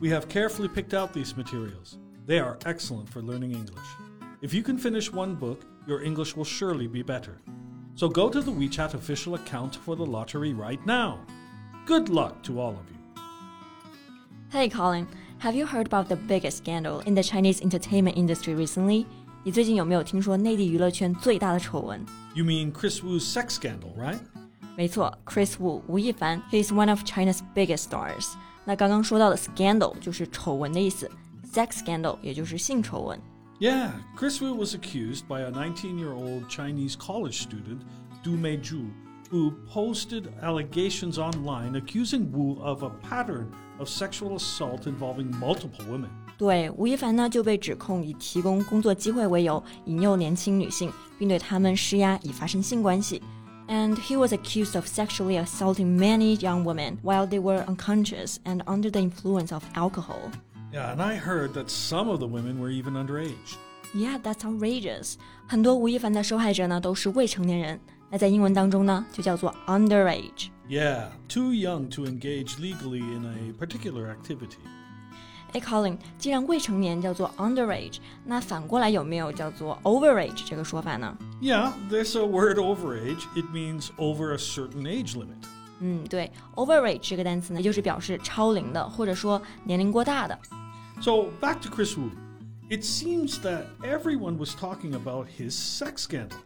we have carefully picked out these materials. They are excellent for learning English. If you can finish one book, your English will surely be better. So go to the WeChat official account for the lottery right now. Good luck to all of you. Hey Colin, have you heard about the biggest scandal in the Chinese entertainment industry recently? 你最近有没有听说内地娱乐圈最大的丑闻？ You mean Chris Wu's sex scandal, right? 没错，Chris Wu 吴亦凡，he is one of China's biggest stars。 那刚刚说到的 scandal 就是丑闻的意思，sex scandal 也就是性丑闻。Yeah, Chris Wu was accused by a 19-year-old Chinese college student, Du Meizhu, who posted allegations online accusing Wu of a pattern of sexual assault involving multiple women. 对，吴亦凡呢就被指控以提供工作机会为由，引诱年轻女性，并对她们施压，以发生性关系。And he was accused of sexually assaulting many young women while they were unconscious and under the influence of alcohol. Yeah, and I heard that some of the women were even underage. Yeah, that's outrageous. 很多吴亦凡的受害者呢都是未成年人，那在英文当中呢就叫做 underage。 Yeah, too young to engage legally in a particular activity. 哎，Colin，既然未成年叫做 underage，那反过来有没有叫做 overage 这个说法呢？ Yeah, there's a word overage. It means over a certain age limit. 嗯，对，overage 这个单词呢，就是表示超龄的，或者说年龄过大的。 So back to Chris Wu. It seems that everyone was talking about his sex scandal.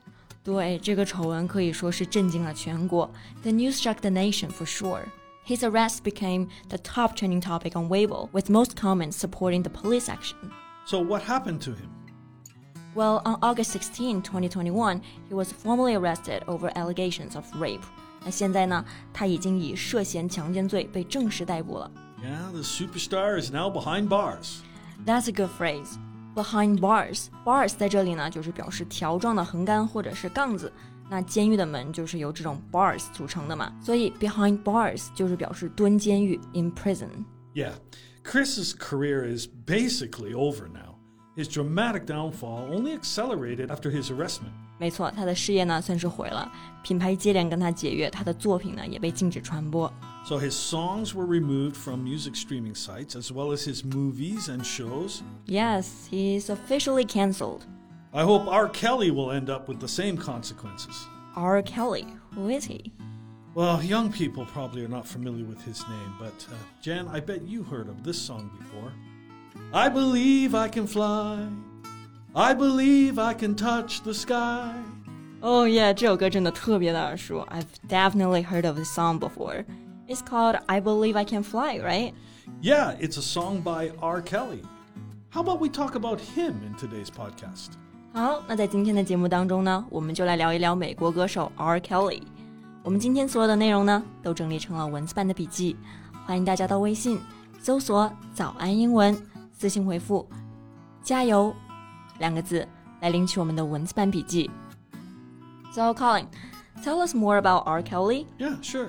对，这个丑闻可以说是震惊了全国。The news struck the nation for sure. His arrest became the top trending topic on Weibo, with most comments supporting the police action. So what happened to him? Well, on August 16, 2021, he was formally arrested over allegations of rape. 那现在呢，他已经以涉嫌强奸罪被正式逮捕了。 Yeah, the superstar is now behind bars. That's a good phrase. Behind bars, bars 在这里呢，就是表示条状的横杆或者是杠子。 那监狱的门就是由这种 bars 组成的嘛，所以 behind bars 就是表示蹲监狱 in prison。 Yeah, Chris's career is basically over now. His dramatic downfall only accelerated after his arrestment. 没错，他的事业呢算是毁了，品牌接连跟他解约，他的作品呢也被禁止传播。 So his songs were removed from music streaming sites as well as his movies and shows. Yes, he's officially cancelled. I hope R. Kelly will end up with the same consequences. R. Kelly, who is he? Well, young people probably are not familiar with his name, but uh, Jan, I bet you heard of this song before. I believe I can fly. I believe I can touch the sky. Oh yeah，这首歌真的特别的耳熟。I've definitely heard of this song before. It's called "I Believe I Can Fly," right? Yeah, it's a song by R. Kelly. How about we talk about him in today's podcast? 好，那在今天的节目当中呢，我们就来聊一聊美国歌手 R. Kelly。我们今天所有的内容呢，都整理成了文字版的笔记，欢迎大家到微信搜索“早安英文”，私信回复“加油”两个字来领取我们的文字版笔记。So Colin, tell us more about R. Kelly. Yeah, sure.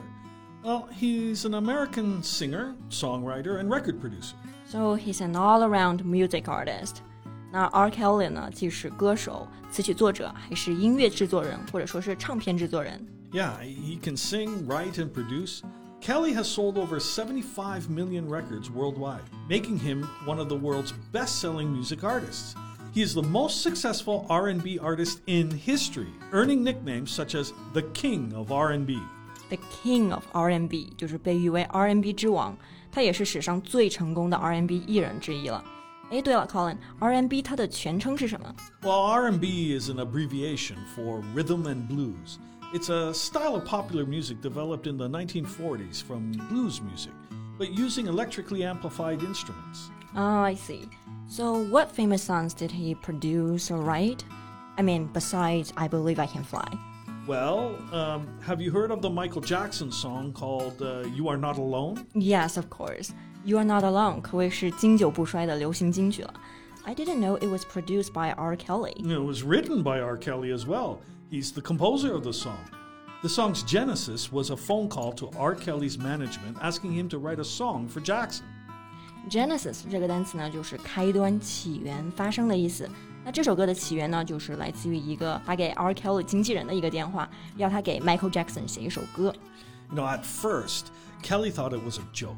Well, he's an American singer, songwriter, and record producer. So he's an all-around music artist. 那 R. Kelly 呢，既是歌手、词曲作者，还是音乐制作人，或者说是唱片制作人。 Yeah, he can sing, write, and produce. Kelly has sold over 75 million records worldwide, making him one of the world's best-selling music artists. He is the most successful R&B artist in history, earning nicknames such as the King of R&B. The King of R&B 就是被誉为 R&B 之王，他也是史上最成功的 R&B 艺人之一了。 哎，对了，Colin，R&B 它的全称是什么？ Well, R&B is an abbreviation for rhythm and blues. It's a style of popular music developed in the 1940s from blues music, but using electrically amplified instruments. Oh, I see. So, what famous songs did he produce or write? I mean, besides I Believe I Can Fly. Well, um, have you heard of the Michael Jackson song called uh, You Are Not Alone? Yes, of course. You Are Not Alone 可谓是经久不衰的流行金曲了。I didn't know it was produced by R. Kelly. It was written by R. Kelly as well. He's the composer of the song. The song's genesis was a phone call to R. Kelly's management asking him to write a song for Jackson. Genesis 这个单词呢，就是开端、起源、发生的意思。那这首歌的起源呢，就是来自于一个打给 R. Kelly 经纪人的一个电话，要他给 Michael Jackson 写一首歌。You know, at first, Kelly thought it was a joke.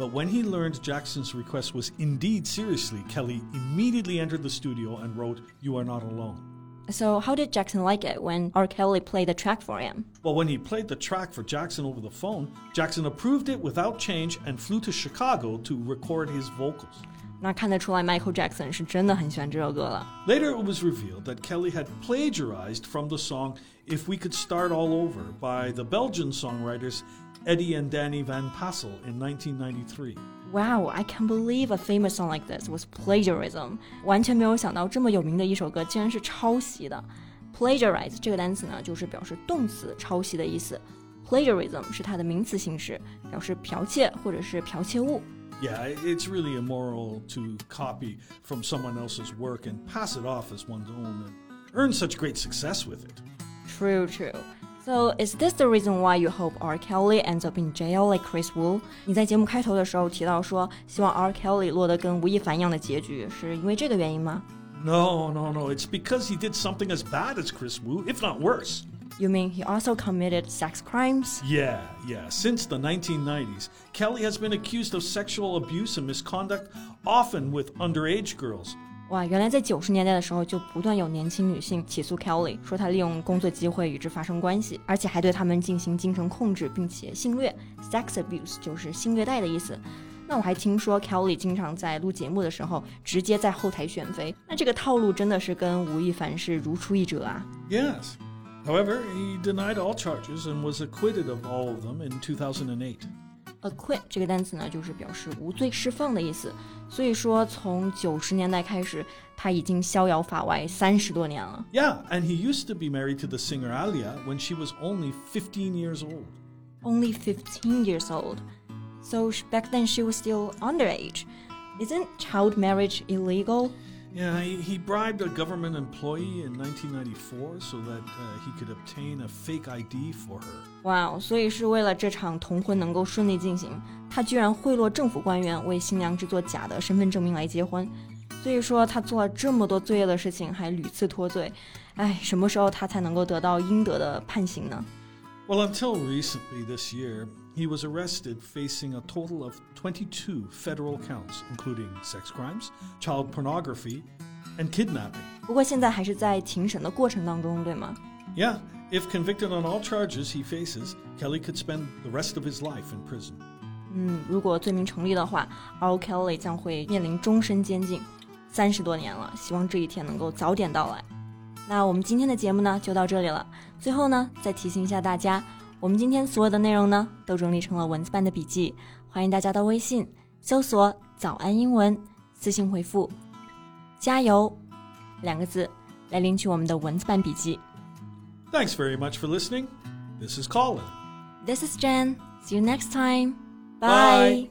But when he learned Jackson's request was indeed seriously, Kelly immediately entered the studio and wrote You Are Not Alone. So, how did Jackson like it when R. Kelly played the track for him? Well, when he played the track for Jackson over the phone, Jackson approved it without change and flew to Chicago to record his vocals. 那看得出来，Michael Jackson 是真的很喜欢这首歌了。Later, it was revealed that Kelly had plagiarized from the song If We Could Start All Over by the Belgian songwriters Eddy and Danny Van Passel in 1993. Wow, I can't believe a famous song like this was plagiarism. 完全没有想到这么有名的一首歌竟然是抄袭的。Plagiarize 这个单词呢，就是表示动词抄袭的意思。Plagiarism 是它的名词形式，表示剽窃或者是剽窃物。Yeah, it's really immoral to copy from someone else's work and pass it off as one's own and earn such great success with it. True, true. So is this the reason why you hope R. Kelly ends up in jail like Chris Wu？你在节目开头的时候提到说，希望 R. Kelly 落得跟吴亦凡一样的结局，是因为这个原因吗？No, no, no. It's because he did something as bad as Chris Wu, if not worse. You mean he also committed sex crimes? Yeah, yeah. Since the 1990s, Kelly has been accused of sexual abuse and misconduct, often with underage girls. 哇，原来在九十年代的时候，就不断有年轻女性起诉 Kelly，说她利用工作机会与之发生关系，而且还对他们进行精神控制，并且性虐。Sex abuse 就是性虐待的意思。那我还听说 Kelly 经常在录节目的时候，直接在后台选妃。那这个套路真的是跟吴亦凡是如出一辙啊。Yes. However, he denied all charges and was acquitted of all of them in 2008. acquit 这个单词呢，就是表示无罪释放的意思。所以说，从九十年代开始，他已经逍遥法外三十多年了。Yeah, and he used to be married to the singer Aaliyah when she was only fifteen years old. Only fifteen years old. So back then she was still underage. Isn't child marriage illegal? Yeah, he, he, bribed a government employee in 1994 so that uh, he could obtain a fake ID for her. Wow，所以是为了这场同婚能够顺利进行，他居然贿赂政府官员为新娘制作假的身份证明来结婚。所以说他做了这么多罪恶的事情，还屡次脱罪。哎，什么时候他才能够得到应得的判刑呢？Well, until recently this year. He was arrested facing a total of 22 federal counts, including sex crimes, child pornography, and kidnapping. Yeah, if convicted on all charges he faces, Kelly could spend the rest of his life in prison. 嗯，如果罪名成立的话，R. Kelly 将会面临终身监禁，三十多年了，希望这一天能够早点到来。那我们今天的节目呢，就到这里了。最后呢，再提醒一下大家。 我们今天所有的内容呢，都整理成了文字版的笔记，欢迎大家到微信搜索“早安英文”，私信回复“加油”两个字来领取我们的文字版笔记。Thanks very much for listening. This is Colin. This is Jen. See you next time. Bye. Bye.